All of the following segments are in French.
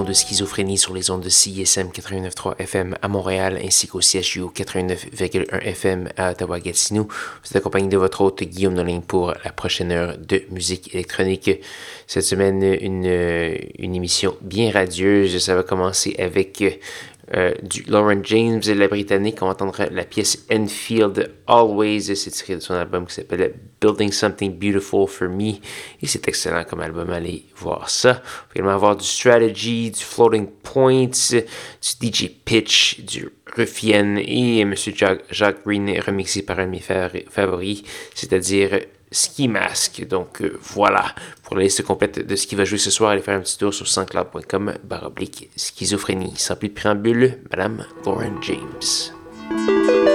De Schizophrénie sur les ondes de CISM 89.3 FM à Montréal ainsi qu'au CHU 89.1 FM à Ottawa-Gatineau. Vous êtes accompagné de votre hôte Guillaume Nolin pour la prochaine heure de musique électronique. Cette semaine, une, une émission bien radieuse. Ça va commencer avec euh, du Lauren James, la britannique. On va entendre la pièce Enfield Always. C'est tiré de son album qui s'appelle Building Something Beautiful for Me. Et c'est excellent comme album. Allez voir ça. On va également avoir du Strategy, du Floating Points, du DJ Pitch, du Ruffian et M. Jacques Green remixé par un de mes favoris, c'est-à-dire Ski Mask. Donc euh, voilà, pour la liste complète de ce qui va jouer ce soir, allez faire un petit tour sur sanscloud.com baroblique schizophrénie. Sans plus de préambule, Madame Lauren James.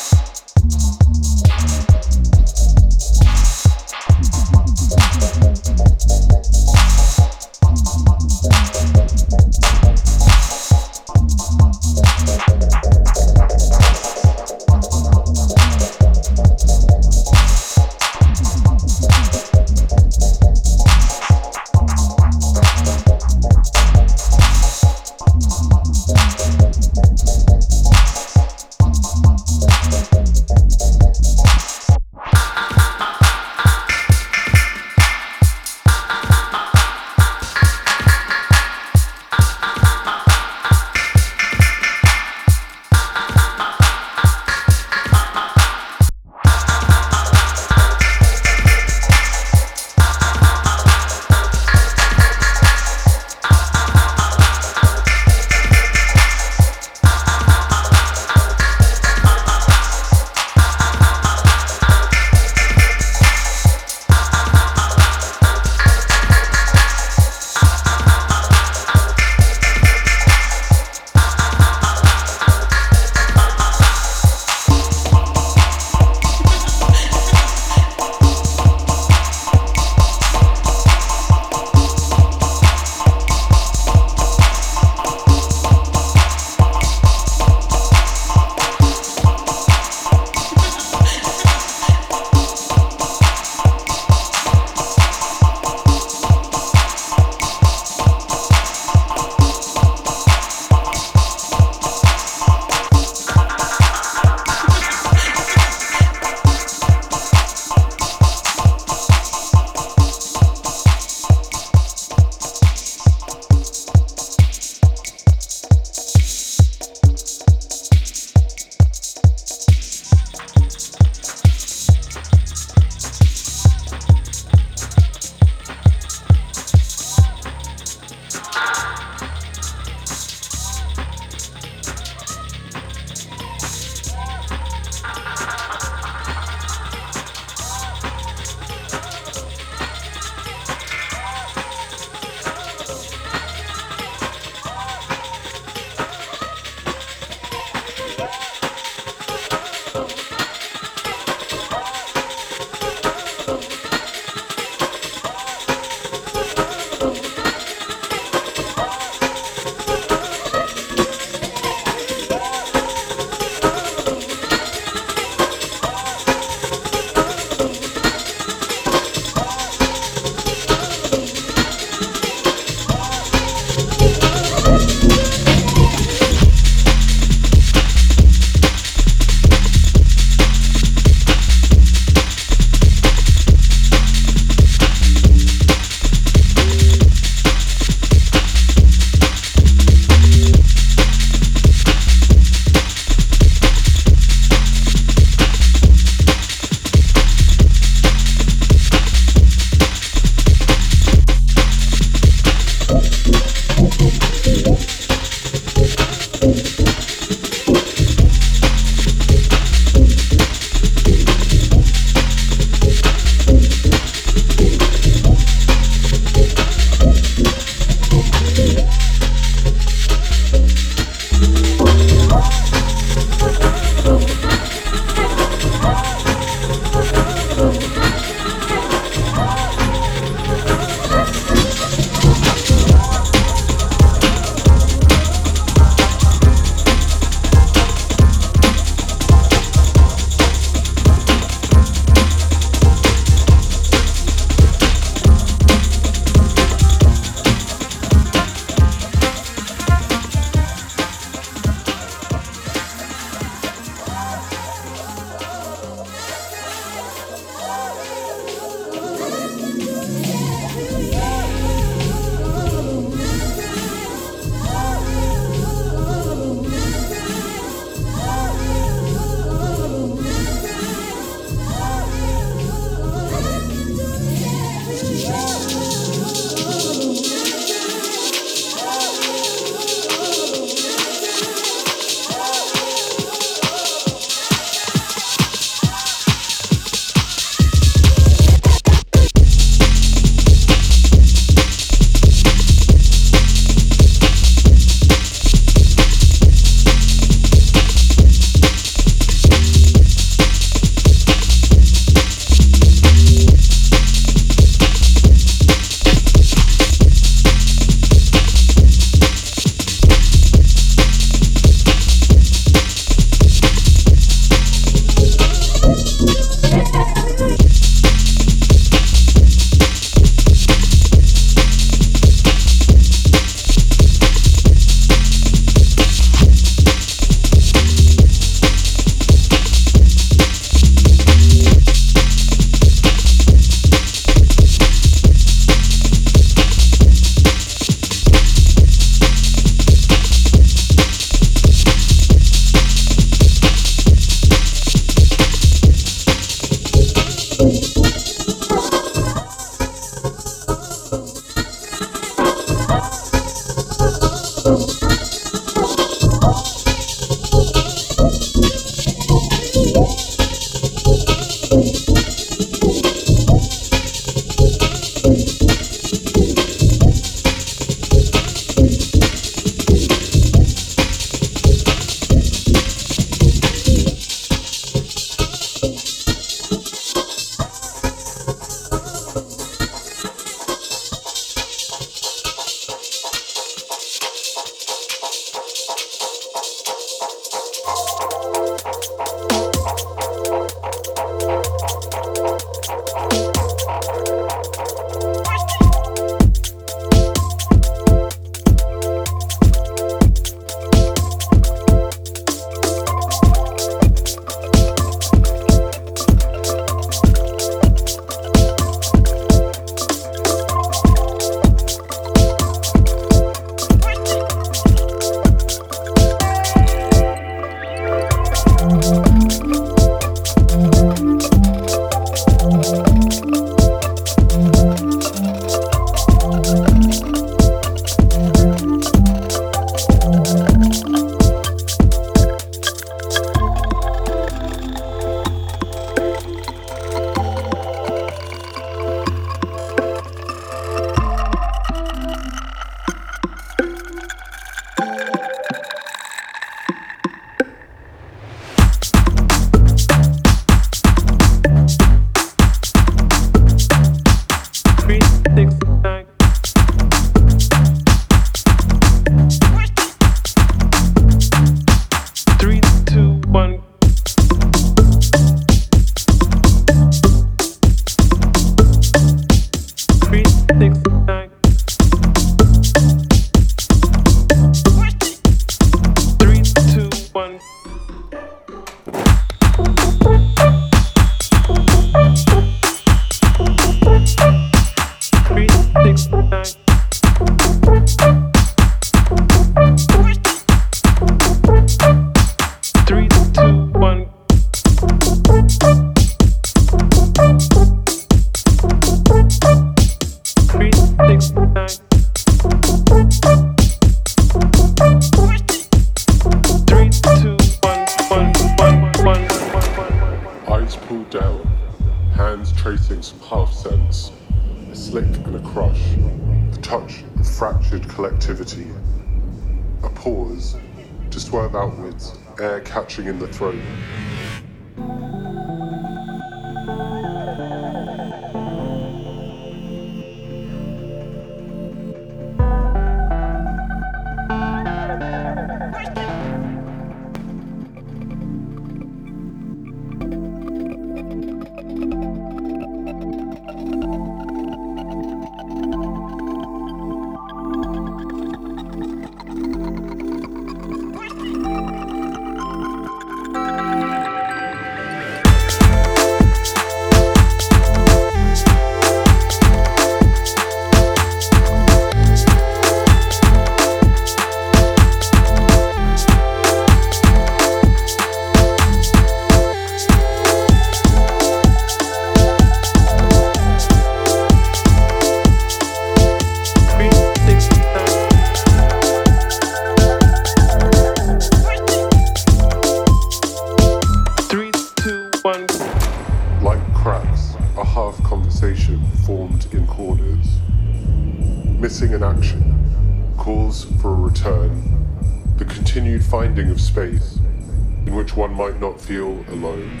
alone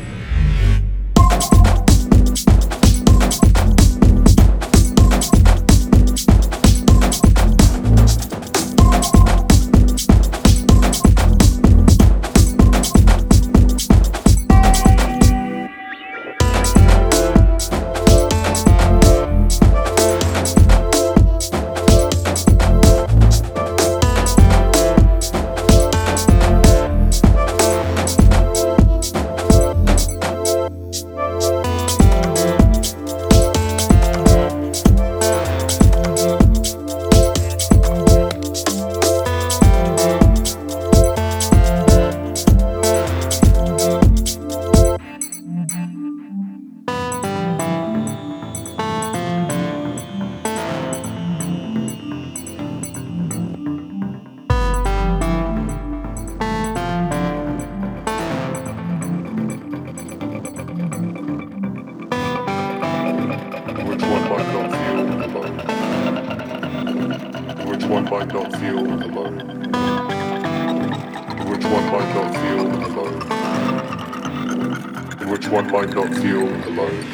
not feel alone? In which one might not feel alone? In which one might not feel alone?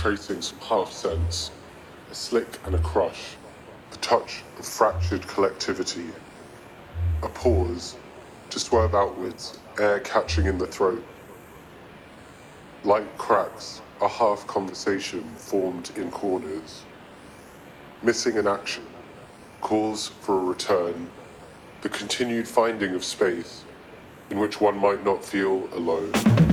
Tracing some half sense, a slick and a crush, the touch of fractured collectivity, a pause to swerve outwards, air catching in the throat. Light cracks, a half conversation formed in corners. Missing an action, calls for a return, the continued finding of space in which one might not feel alone.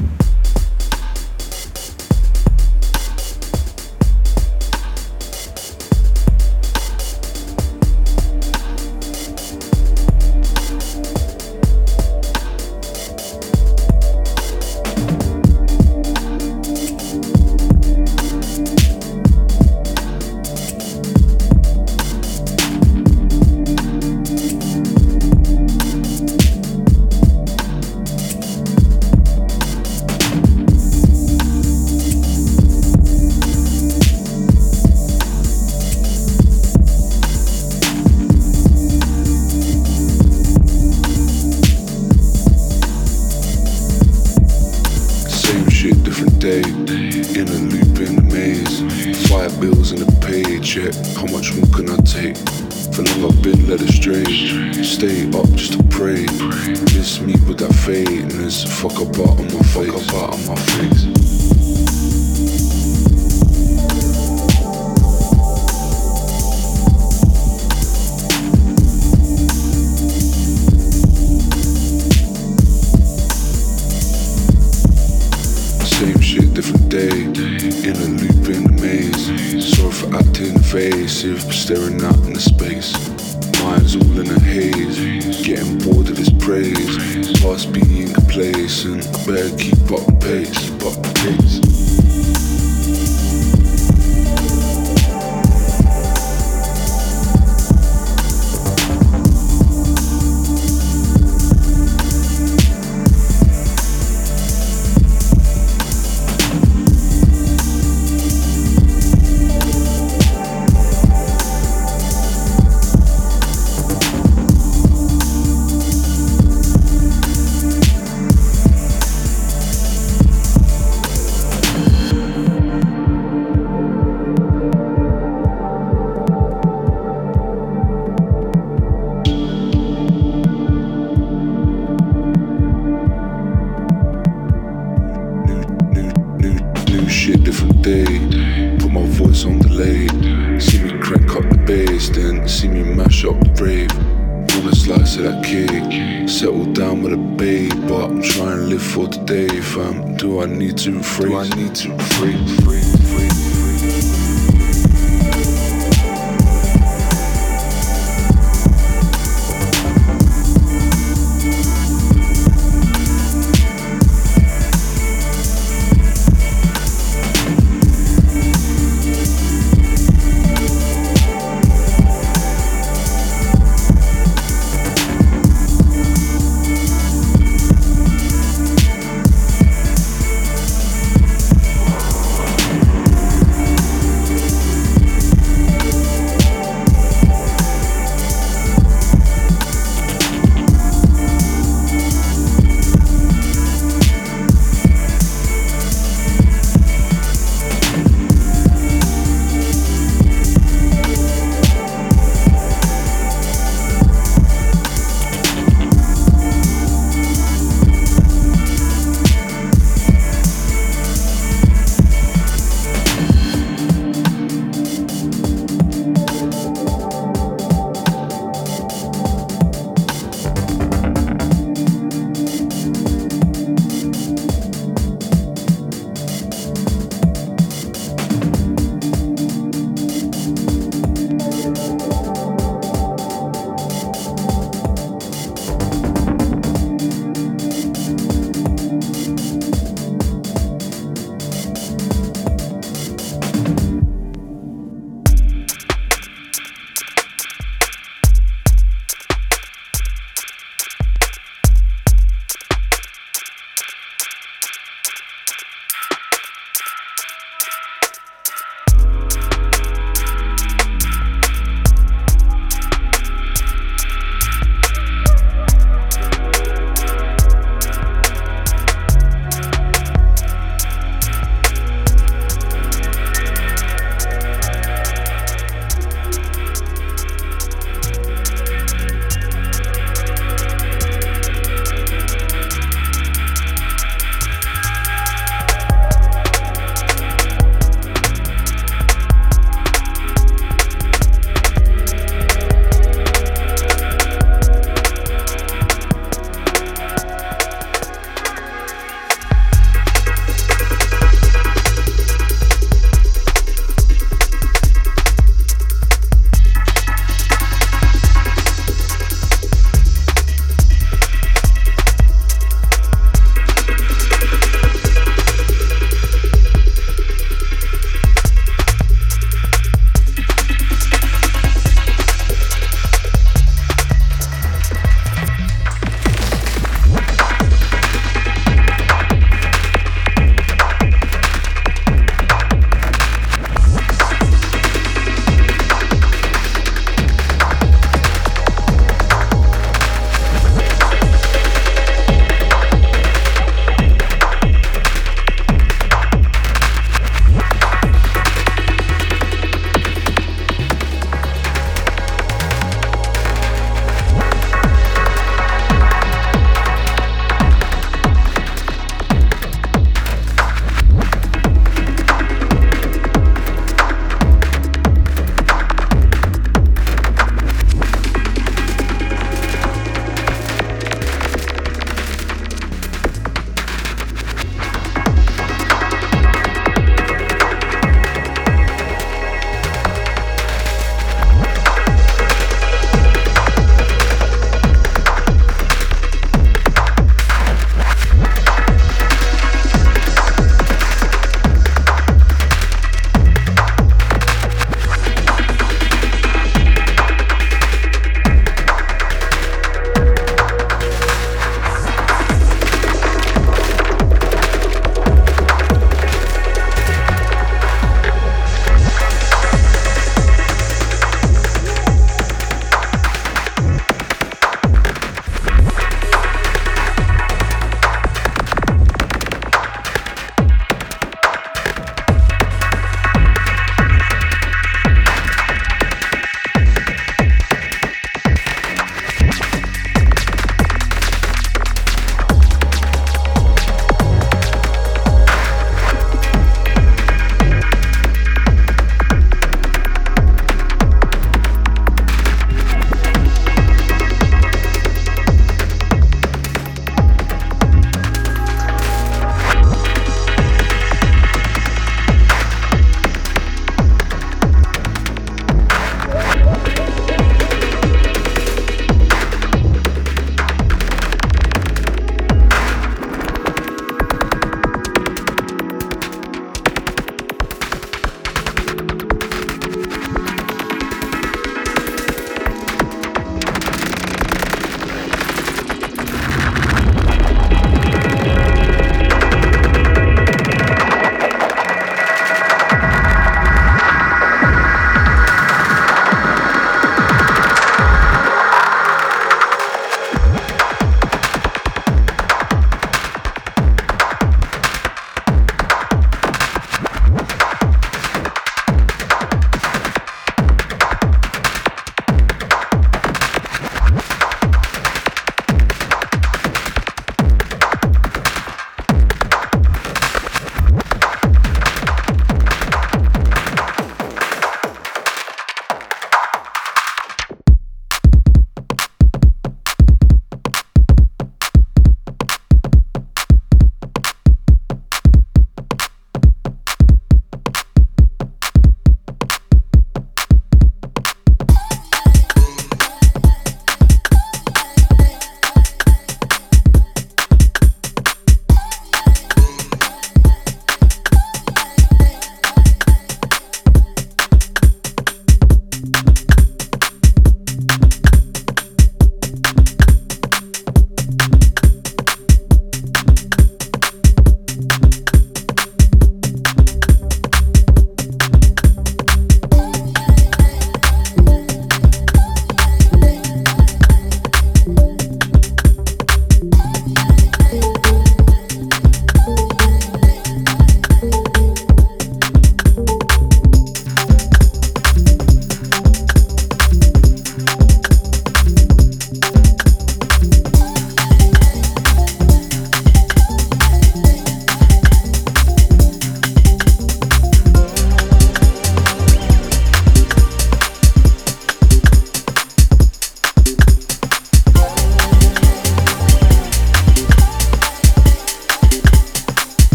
To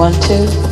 One, two.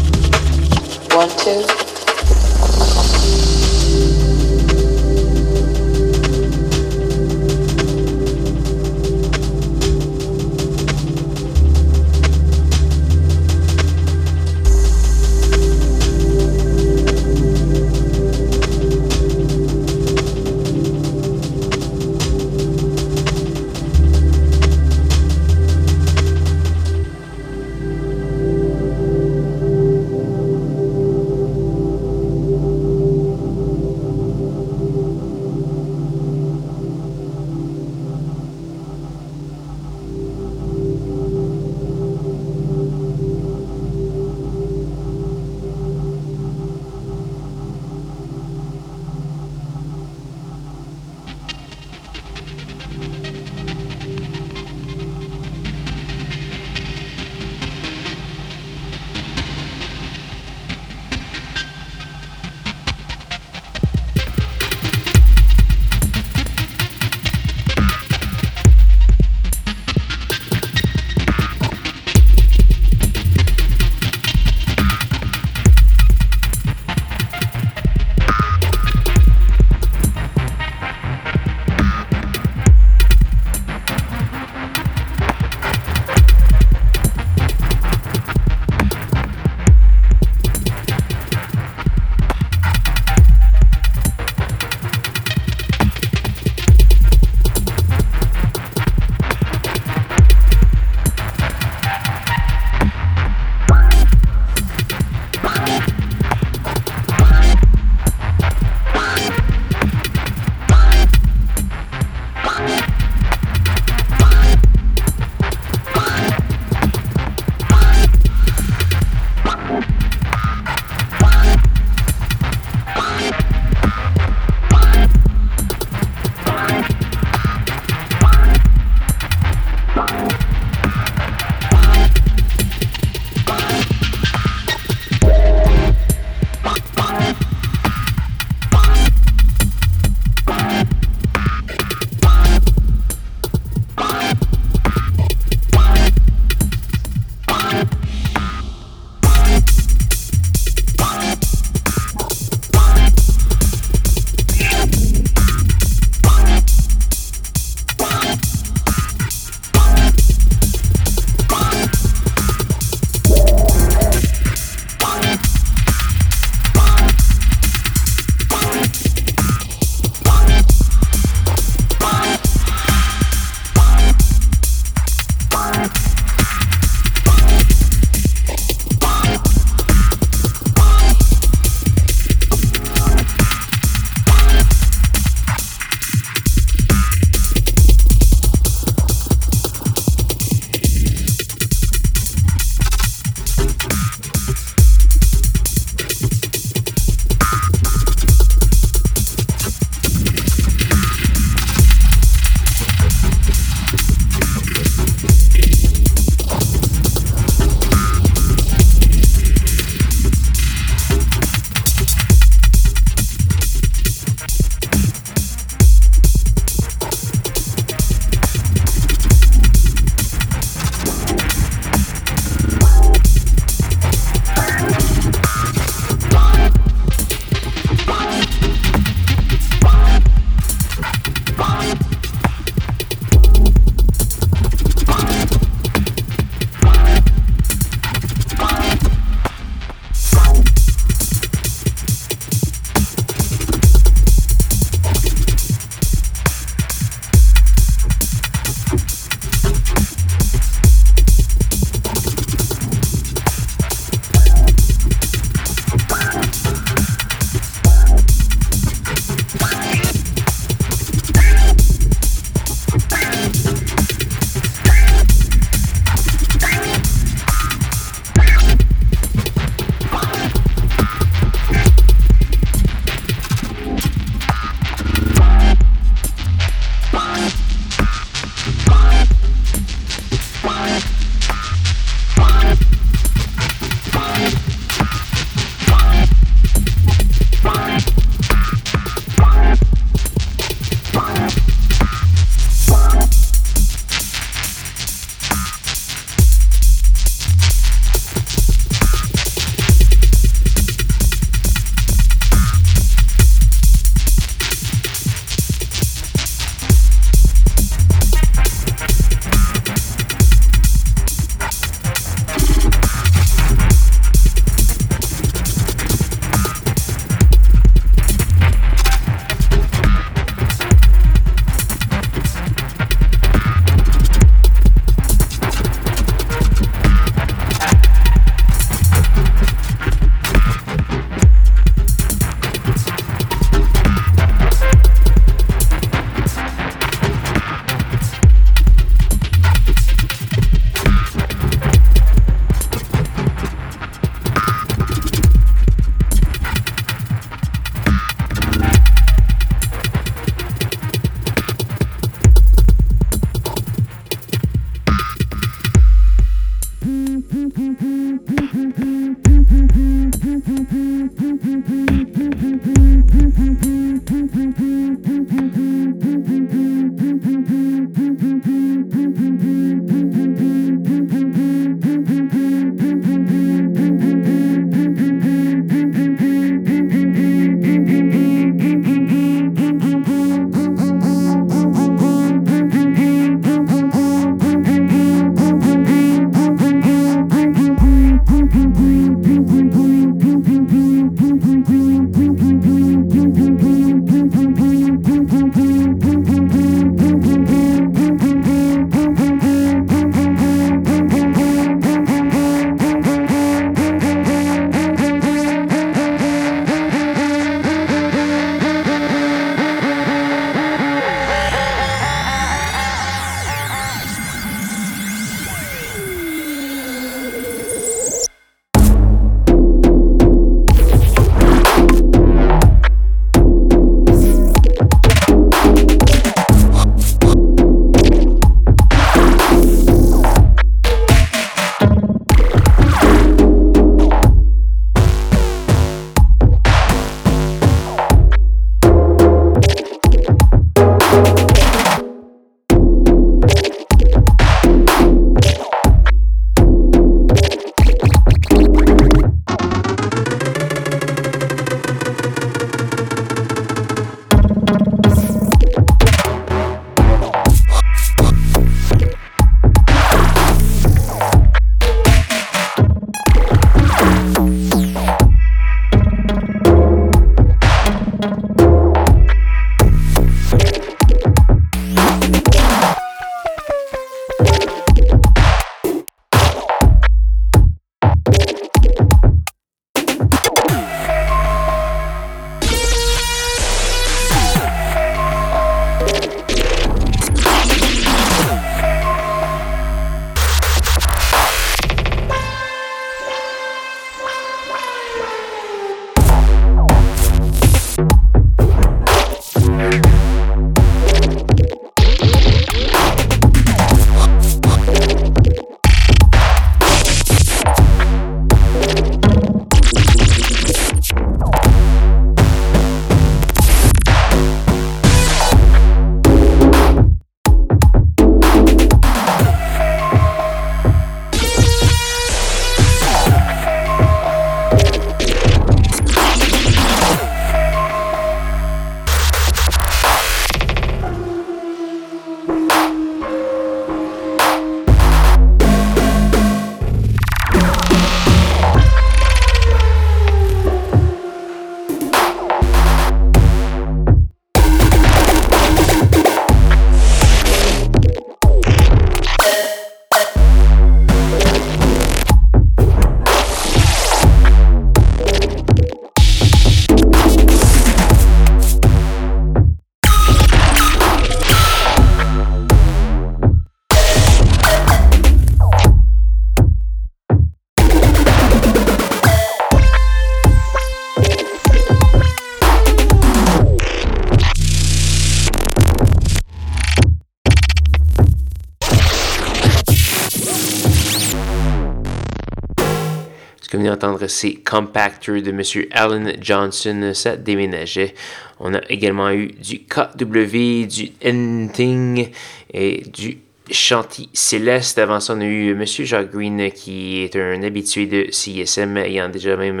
Que Compactor de M. Alan Johnson. Ça déménageait. On a également eu du KW, du Ending et du Chanty Céleste. Avant ça, on a eu M. Jacques Green, qui est un habitué de CSM, ayant déjà même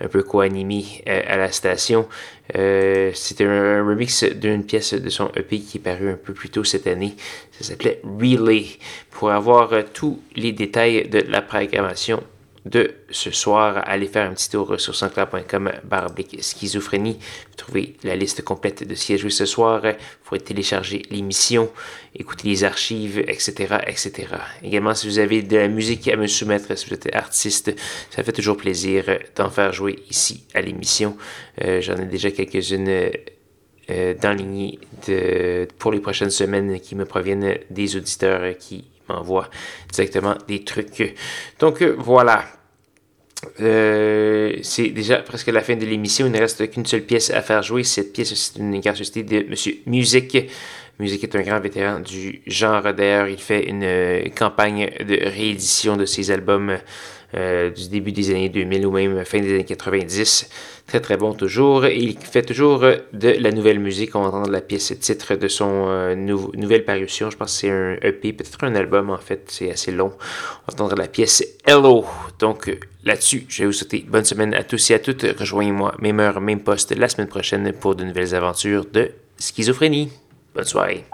un peu co-animé à la station. Euh, C'était un remix d'une pièce de son EP qui est paru un peu plus tôt cette année. Ça s'appelait Relay. Pour avoir tous les détails de la programmation de ce soir, allez faire un petit tour sur sansclair.com baroblique schizophrénie. Vous trouvez la liste complète de ce qui a joué ce soir. Vous pourrez télécharger l'émission, écouter les archives, etc., etc. Également, si vous avez de la musique à me soumettre, si vous êtes artiste, ça fait toujours plaisir d'en faire jouer ici à l'émission. Euh, J'en ai déjà quelques-unes euh, de, pour les prochaines semaines qui me proviennent des auditeurs qui m'envoie directement des trucs. Donc euh, voilà. Euh, c'est déjà presque la fin de l'émission. Il ne reste qu'une seule pièce à faire jouer. Cette pièce, c'est une gracieuseté de Monsieur Musique. Musique est un grand vétéran du genre. D'ailleurs, il fait une euh, campagne de réédition de ses albums euh, du début des années 2000 ou même fin des années 90. Très très bon toujours. Il fait toujours de la nouvelle musique. On va entendre la pièce titre de son euh, nouvelle parution. Je pense que c'est un EP, peut-être un album en fait. C'est assez long. On va entendre la pièce Hello. Donc là-dessus, je vais vous souhaiter bonne semaine à tous et à toutes. Rejoignez-moi, même heure, même poste, la semaine prochaine pour de nouvelles aventures de schizophrénie. Bonne soirée.